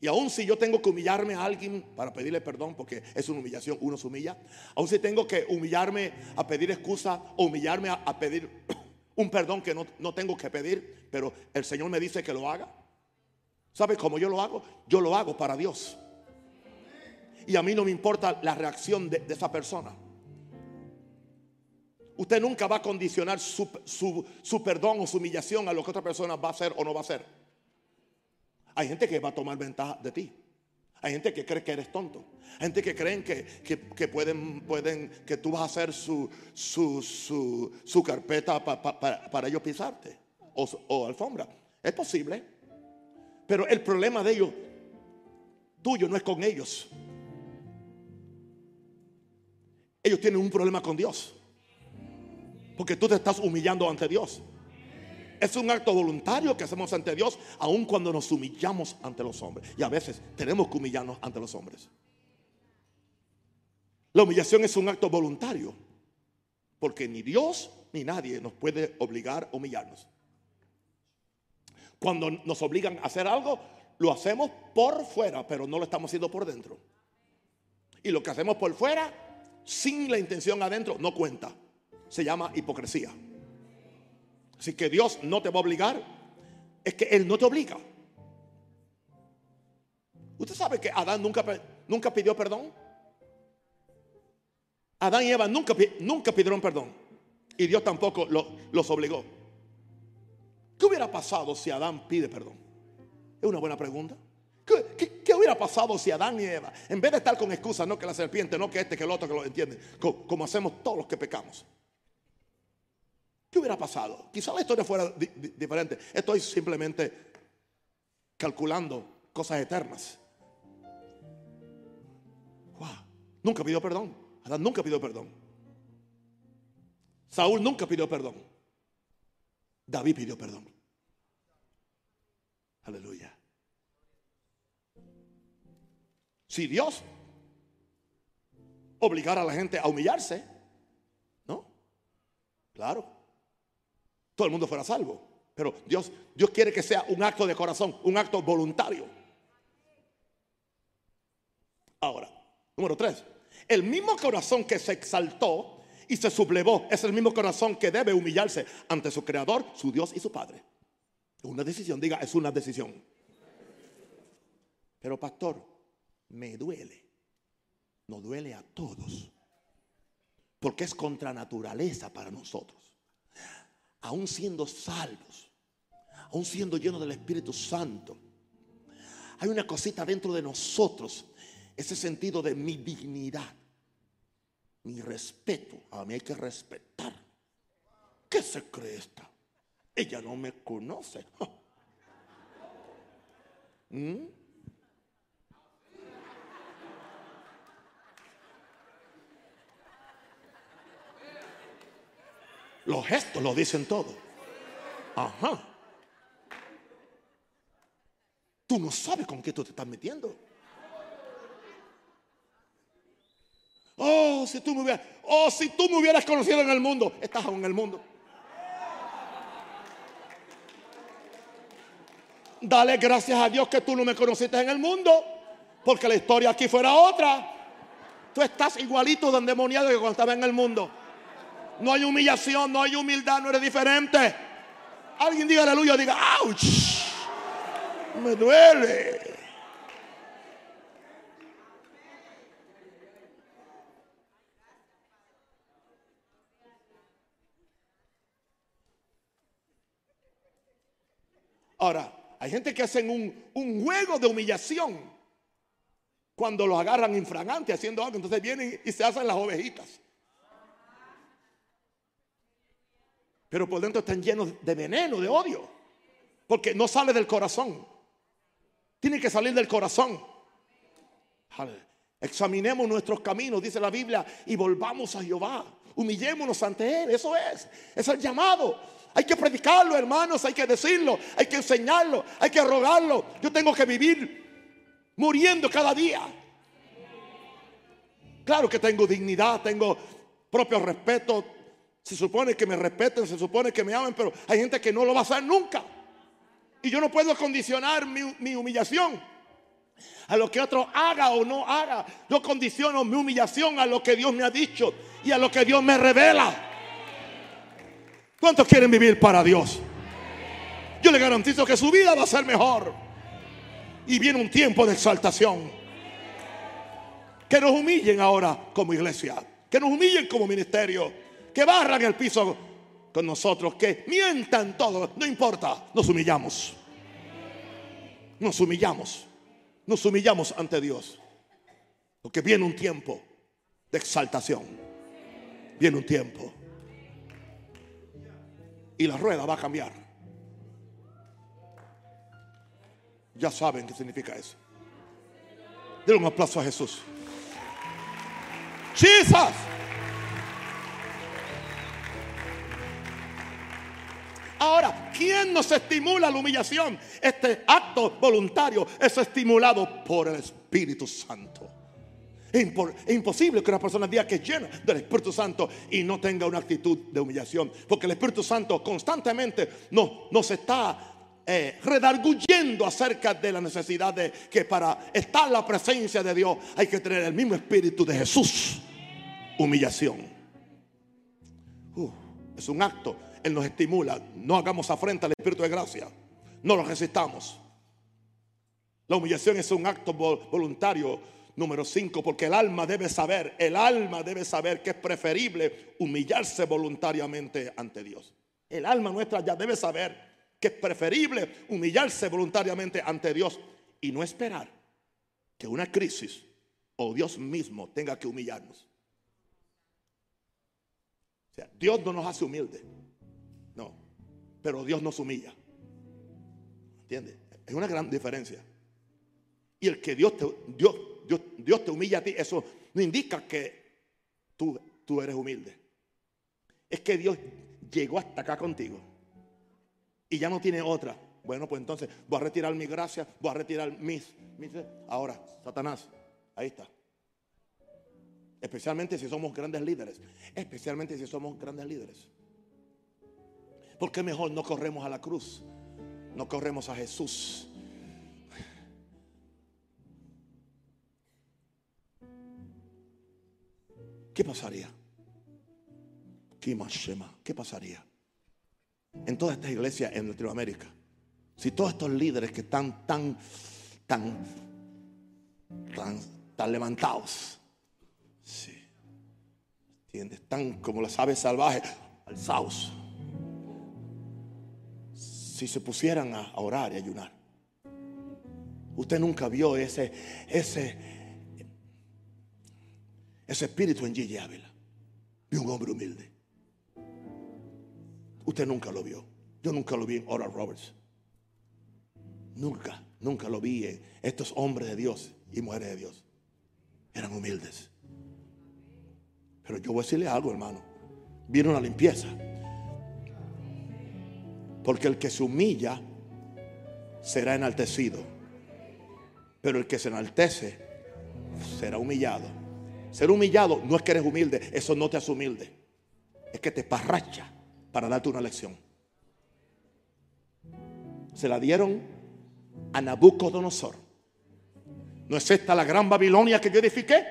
Speaker 1: Y aun si yo tengo que humillarme a alguien para pedirle perdón, porque es una humillación, uno se humilla. Aun si tengo que humillarme a pedir excusa o humillarme a, pedir Un perdón que no, no tengo que pedir, pero el Señor me dice que lo haga. ¿Sabe cómo yo lo hago? Yo lo hago para Dios. Y a mí no me importa la reacción de, esa persona. Usted nunca va a condicionar su, su, perdón o su humillación a lo que otra persona va a hacer o no va a hacer. Hay gente que va a tomar ventaja de ti. Hay gente que cree que eres tonto. Hay gente que creen que, pueden, pueden, que tú vas a hacer su, su, carpeta para ellos pisarte o, o alfombra. Es posible. Pero el problema de ellos, tuyo, no es con ellos. Ellos tienen un problema con Dios. Porque tú te estás humillando ante Dios. Es un acto voluntario que hacemos ante Dios, aun cuando nos humillamos ante los hombres. Y a veces tenemos que humillarnos ante los hombres. La humillación es un acto voluntario, porque ni Dios ni nadie nos puede obligar a humillarnos. Cuando nos obligan a hacer algo, lo hacemos por fuera, pero no lo estamos haciendo por dentro. Y lo que hacemos por fuera, sin la intención adentro, no cuenta. Se llama hipocresía. Así que Dios no te va a obligar. Es que Él no te obliga. Usted sabe que Adán nunca, nunca pidió perdón. Adán y Eva nunca, nunca pidieron perdón. Y Dios tampoco los obligó. ¿Qué hubiera pasado si Adán pide perdón? Es una buena pregunta. ¿Qué, hubiera pasado si Adán y Eva, en vez de estar con excusas, no que la serpiente, no que este, que el otro, que lo entiende, como hacemos todos los que pecamos? ¿Qué hubiera pasado? Quizá la historia fuera diferente. Estoy simplemente calculando cosas eternas. Nunca pidió perdón. Adán nunca pidió perdón. Saúl nunca pidió perdón. David pidió perdón. Aleluya. Si Dios obligara a la gente a humillarse, ¿no? Claro todo el mundo fuera salvo. Pero Dios, Dios quiere que sea un acto de corazón, un acto voluntario. Ahora, número tres, el mismo corazón que se exaltó y se sublevó es el mismo corazón que debe humillarse ante su creador, su Dios y su Padre. Una decisión, diga, es una decisión. Pero pastor, me duele. Nos duele a todos. Porque es contra naturaleza para nosotros aún siendo salvos, aún siendo llenos del Espíritu Santo, hay una cosita dentro de nosotros, ese sentido de mi dignidad, mi respeto. A mí hay que respetar. ¿Qué se cree esta? Ella no me conoce. ¿Mm? Los gestos lo dicen todo. Ajá. Tú no sabes con qué tú te estás metiendo. Oh, si tú me hubieras, oh, si tú me hubieras conocido en el mundo, estás aún en el mundo. Dale gracias a Dios que tú no me conociste en el mundo, porque la historia aquí fuera otra. Tú estás igualito de endemoniado que cuando estaba en el mundo. No hay humillación, no hay humildad, no eres diferente. Alguien diga aleluya, diga, ¡ouch! Me duele. Ahora, hay gente que hacen un, un juego de humillación cuando los agarran infragante haciendo algo. Entonces vienen y se hacen las ovejitas. Pero por dentro están llenos de veneno, de odio, porque no sale del corazón. Tiene que salir del corazón. Examinemos nuestros caminos, dice la Biblia, y volvamos a Jehová. Humillémonos ante Él, eso es, es el llamado. Hay que predicarlo, hermanos, hay que decirlo, hay que enseñarlo, hay que rogarlo. Yo tengo que vivir muriendo cada día. Claro que tengo dignidad, tengo propio respeto, se supone que me respeten, se supone que me amen, pero hay gente que no lo va a hacer nunca. Y yo no puedo condicionar mi, humillación a lo que otro haga o no haga. Yo condiciono mi humillación a lo que Dios me ha dicho y a lo que Dios me revela. ¿Cuántos quieren vivir para Dios? Yo le garantizo que su vida va a ser mejor. Y viene un tiempo de exaltación. Que nos humillen ahora como iglesia. Que nos humillen como ministerio. Que barran el piso con nosotros. Que mientan todo. No importa. Nos humillamos. Nos humillamos. Nos humillamos ante Dios. Porque viene un tiempo de exaltación. Viene un tiempo. Y la rueda va a cambiar. Ya saben qué significa eso. Denle un aplauso a Jesús. Jesus. Ahora, ¿quién nos estimula la humillación? Este acto voluntario es estimulado por el Espíritu Santo. Es, imposible que una persona diga que es llena del Espíritu Santo y no tenga una actitud de humillación. Porque el Espíritu Santo constantemente nos, nos está eh, redarguyendo acerca de la necesidad de que para estar en la presencia de Dios hay que tener el mismo espíritu de Jesús. Humillación. Es un acto. Él nos estimula. No hagamos afrenta al espíritu de gracia. No lo resistamos. La humillación es un acto voluntario número 5, porque el alma debe saber, el alma debe saber que es preferible humillarse voluntariamente ante Dios. El alma nuestra ya debe saber que es preferible humillarse voluntariamente ante Dios y no esperar que una crisis o Dios mismo tenga que humillarnos. Dios no nos hace humildes, pero Dios nos humilla. ¿Entiendes? Es una gran diferencia. Y el que Dios te, Dios, Dios, te humilla a ti, eso no indica que tú, tú eres humilde. Es que Dios llegó hasta acá contigo y ya no tiene otra. Bueno, pues entonces voy a retirar mi gracia, voy a retirar mis, mis... Ahora, Satanás, ahí está. Especialmente si somos grandes líderes. Especialmente si somos grandes líderes. ¿Por qué mejor no corremos a la cruz? No corremos a Jesús. ¿Qué pasaría? ¿Qué pasaría? en todas estas iglesias en Latinoamérica. Si todos estos líderes que están tan, tan, tan, levantados, sí, ¿entiendes? Están como las aves salvajes, alzados. Si se pusieran a orar y ayunar. Usted nunca vio ese, ese, ese espíritu en Gigi Ávila. Vi un hombre humilde. Usted nunca lo vio. Yo nunca lo vi en Oral Roberts. Nunca, nunca lo vi en estos hombres de Dios y mujeres de Dios. Eran humildes. Pero yo voy a decirle algo, hermano. Viene una limpieza. Porque el que se humilla será enaltecido. Pero el que se enaltece será humillado. Ser humillado no es que eres humilde, eso no te hace humilde. Es que te parracha para darte una lección. Se la dieron a Nabucodonosor. ¿No es esta la gran Babilonia que yo edifiqué?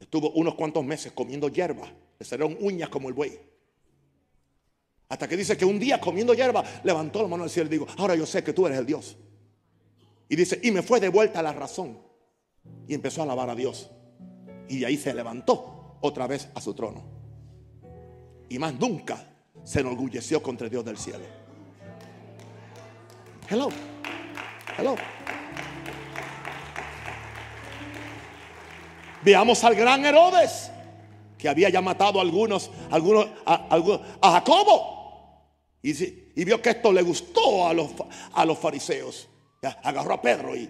Speaker 1: Estuvo unos cuantos meses comiendo hierba. Le salieron uñas como el buey. Hasta que dice que un día comiendo hierba levantó la mano al cielo y dijo, ahora yo sé que tú eres el Dios. Y dice, y me fue de vuelta la razón. Y empezó a alabar a Dios. Y de ahí se levantó otra vez a su trono y más nunca se enorgulleció contra Dios del cielo. Hello. Hello. Veamos al gran Herodes que había ya matado a algunos, algunos, a, a Jacobo. Y, vio que esto le gustó a los, a los fariseos. Agarró a Pedro y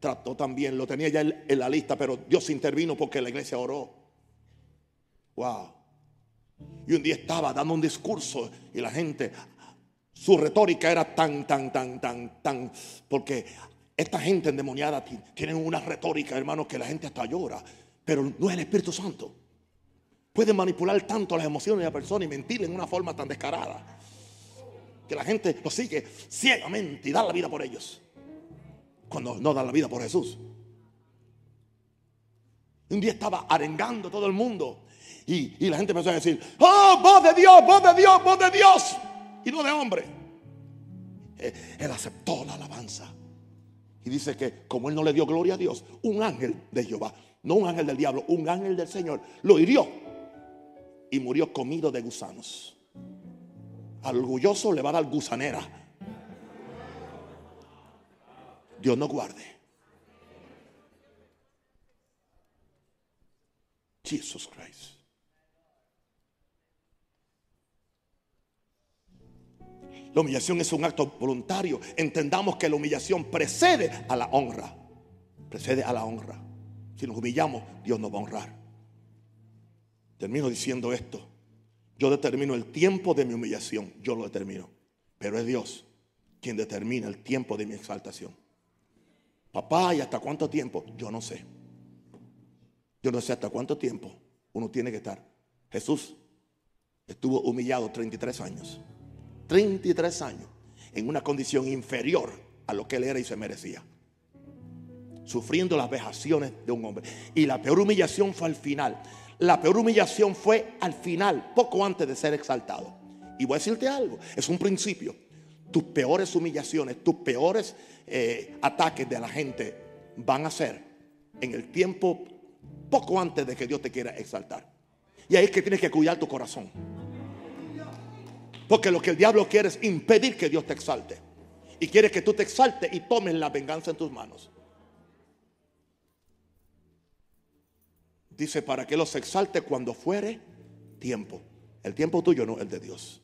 Speaker 1: trató también, lo tenía ya en la lista, pero Dios intervino porque la iglesia oró. Wow. Y un día estaba dando un discurso y la gente, su retórica era tan, tan, tan, tan, tan, porque esta gente endemoniada tiene una retórica, hermano, que la gente hasta llora, pero no es el Espíritu Santo. Puede manipular tanto las emociones de la persona y mentirle en una forma tan descarada que la gente lo sigue ciegamente y da la vida por ellos, cuando no da la vida por Jesús. Un día estaba arengando todo el mundo Y, y la gente empezó a decir, oh, voz de Dios, voz de Dios, voz de Dios. Y no de hombre. Eh, Él aceptó la alabanza. Y dice que como él no le dio gloria a Dios, un ángel de Jehová, no un ángel del diablo, un ángel del Señor, lo hirió y murió comido de gusanos. Al orgulloso le va a dar gusanera. Dios no guarde. Jesus Christ. La humillación es un acto voluntario. Entendamos que la humillación precede a la honra. Precede a la honra. Si nos humillamos, Dios nos va a honrar. Termino diciendo esto. Yo determino el tiempo de mi humillación. Yo lo determino. Pero es Dios quien determina el tiempo de mi exaltación. Papá, ¿y hasta cuánto tiempo? Yo no sé. Yo no sé hasta cuánto tiempo uno tiene que estar. Jesús estuvo humillado 33 años. 33 años en una condición inferior a lo que él era y se merecía. Sufriendo las vejaciones de un hombre. Y la peor humillación fue al final. La peor humillación fue al final, poco antes de ser exaltado. Y voy a decirte algo, es un principio. Tus peores humillaciones, tus peores eh, ataques de la gente van a ser en el tiempo poco antes de que Dios te quiera exaltar. Y ahí es que tienes que cuidar tu corazón. Porque lo que el diablo quiere es impedir que Dios te exalte. Y quiere que tú te exaltes y tomes la venganza en tus manos. Dice, para que los exalte cuando fuere tiempo. El tiempo tuyo no, el de Dios.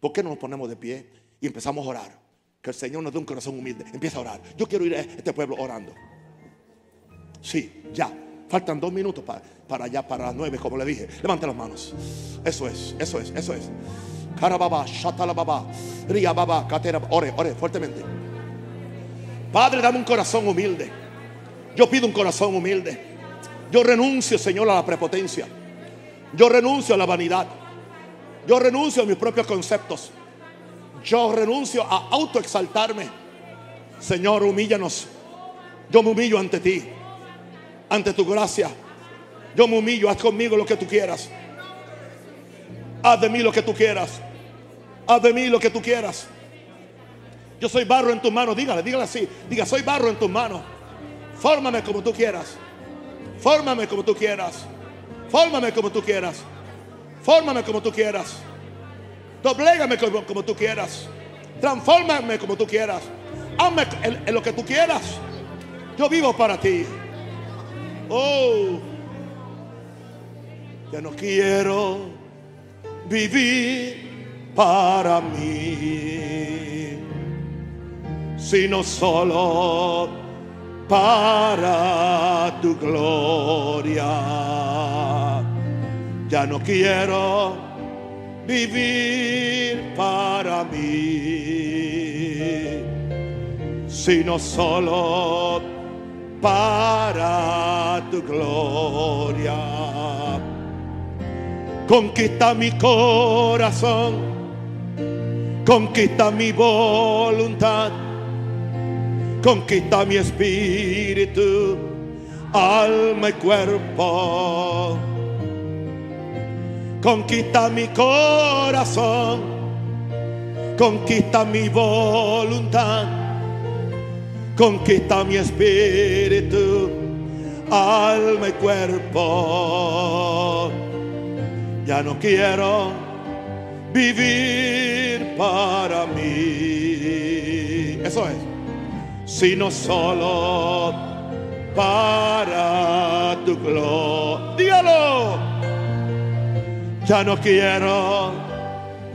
Speaker 1: ¿Por qué no nos ponemos de pie y empezamos a orar? Que el Señor nos dé un corazón humilde. Empieza a orar. Yo quiero ir a este pueblo orando. Sí, ya. Faltan dos minutos para, para allá, para las nueve, como le dije. Levante las manos. Eso es, eso es, eso es. Carababa, Shatalababa, Ria Baba, Catera. Ore, ore fuertemente. Padre, dame un corazón humilde. Yo pido un corazón humilde. Yo renuncio, Señor, a la prepotencia. Yo renuncio a la vanidad. Yo renuncio a mis propios conceptos. Yo renuncio a autoexaltarme. Señor, humíllanos. Yo me humillo ante ti, ante tu gracia. Yo me humillo, haz conmigo lo que tú quieras. Haz de mí lo que tú quieras. Haz de mí lo que tú quieras. Yo soy barro en tus manos. Dígale, dígale así. Diga, soy barro en tus manos. Fórmame como tú quieras. Fórmame como tú quieras. Fórmame como tú quieras. Fórmame como tú quieras. Doblégame como, como tú quieras. Transfórmame como tú quieras. Hazme en, lo que tú quieras. Yo vivo para ti. Oh, ya no quiero vivir para mí, sino solo para tu gloria. Ya no quiero vivir para mí, sino solo para tu gloria. Conquista mi corazón, conquista mi voluntad, conquista mi espíritu, alma y cuerpo. Conquista mi corazón, conquista mi voluntad, conquista mi espíritu, alma y cuerpo. Ya no quiero vivir para mí. Eso es. Sino solo para tu gloria. Dígalo. Ya no quiero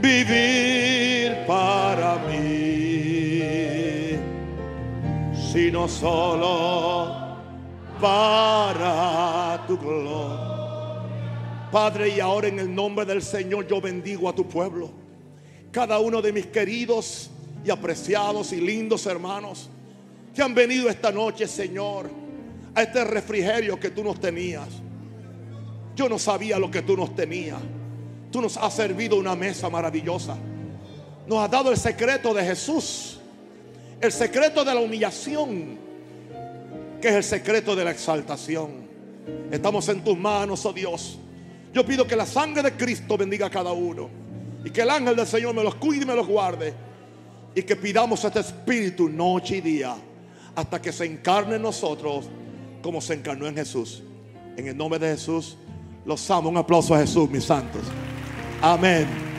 Speaker 1: vivir para mí, sino solo para tu gloria. Padre, y ahora en el nombre del Señor yo bendigo a tu pueblo. Cada uno de mis queridos y apreciados y lindos hermanos que han venido esta noche, Señor, a este refrigerio que tú nos tenías. Yo no sabía lo que tú nos tenías. Tú nos has servido una mesa maravillosa. Nos has dado el secreto de Jesús. El secreto de la humillación. Que es el secreto de la exaltación. Estamos en tus manos, oh Dios. Yo pido que la sangre de Cristo bendiga a cada uno. Y que el ángel del Señor me los cuide y me los guarde. Y que pidamos este Espíritu noche y día. Hasta que se encarne en nosotros como se encarnó en Jesús. En el nombre de Jesús, los amo. Un aplauso a Jesús, mis santos. Amén.